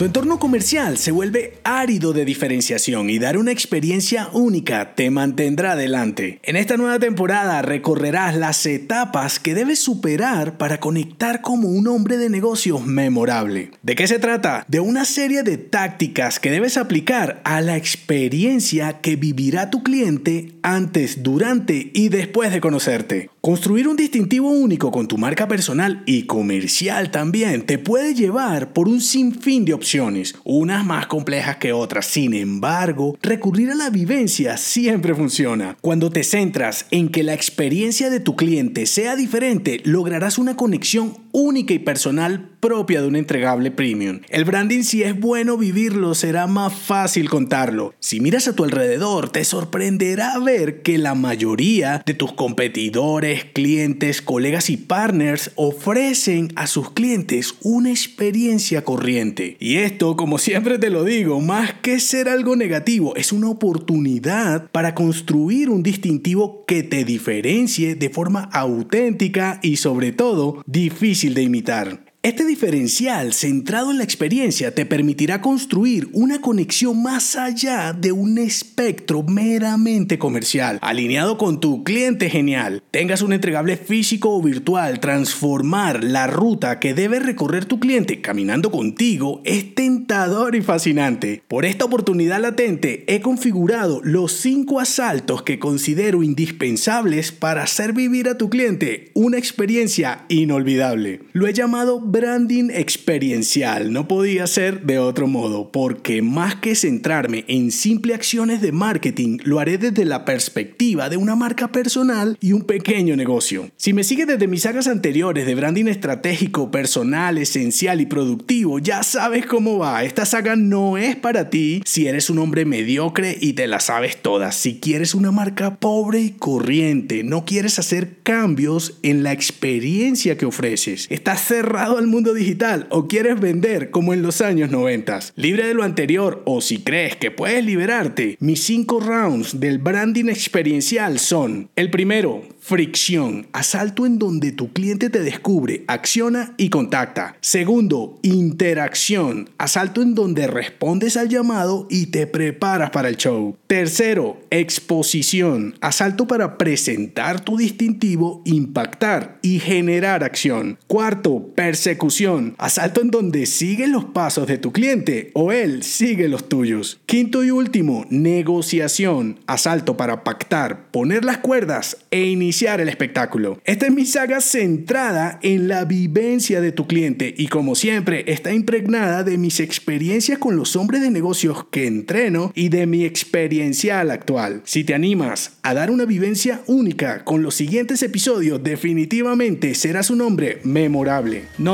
Tu entorno comercial se vuelve árido de diferenciación y dar una experiencia única te mantendrá adelante. En esta nueva temporada recorrerás las etapas que debes superar para conectar como un hombre de negocios memorable. ¿De qué se trata? De una serie de tácticas que debes aplicar a la experiencia que vivirá tu cliente antes, durante y después de conocerte. Construir un distintivo único con tu marca personal y comercial también te puede llevar por un sinfín de opciones, unas más complejas que otras. Sin embargo, recurrir a la vivencia siempre funciona. Cuando te centras en que la experiencia de tu cliente sea diferente, lograrás una conexión única y personal propia de un entregable premium. El branding si es bueno vivirlo será más fácil contarlo. Si miras a tu alrededor te sorprenderá ver que la mayoría de tus competidores, clientes, colegas y partners ofrecen a sus clientes una experiencia corriente. Y esto, como siempre te lo digo, más que ser algo negativo, es una oportunidad para construir un distintivo que te diferencie de forma auténtica y sobre todo difícil de imitar. Este diferencial centrado en la experiencia te permitirá construir una conexión más allá de un espectro meramente comercial, alineado con tu cliente genial. Tengas un entregable físico o virtual, transformar la ruta que debe recorrer tu cliente caminando contigo es tentador y fascinante. Por esta oportunidad latente he configurado los 5 asaltos que considero indispensables para hacer vivir a tu cliente una experiencia inolvidable. Lo he llamado branding experiencial. No podía ser de otro modo, porque más que centrarme en simple acciones de marketing, lo haré desde la perspectiva de una marca personal y un pequeño negocio. Si me sigues desde mis sagas anteriores de branding estratégico, personal, esencial y productivo, ya sabes cómo va. Esta saga no es para ti si eres un hombre mediocre y te la sabes todas. Si quieres una marca pobre y corriente, no quieres hacer cambios en la experiencia que ofreces. Estás cerrado al mundo digital o quieres vender como en los años 90. Libre de lo anterior o si crees que puedes liberarte, mis 5 rounds del branding experiencial son el primero, fricción, asalto en donde tu cliente te descubre, acciona y contacta. Segundo, interacción, asalto en donde respondes al llamado y te preparas para el show. Tercero, exposición, asalto para presentar tu distintivo, impactar y generar acción. Cuarto, persecución, asalto en donde sigues los pasos de tu cliente o él sigue los tuyos. Quinto y último, negociación, asalto para pactar, poner las cuerdas e iniciar el espectáculo. Esta es mi saga centrada en la vivencia de tu cliente y como siempre está impregnada de mis experiencias con los hombres de negocios que entreno y de mi experiencial actual. Si te animas a dar una vivencia única con los siguientes episodios, definitivamente serás un hombre memorable.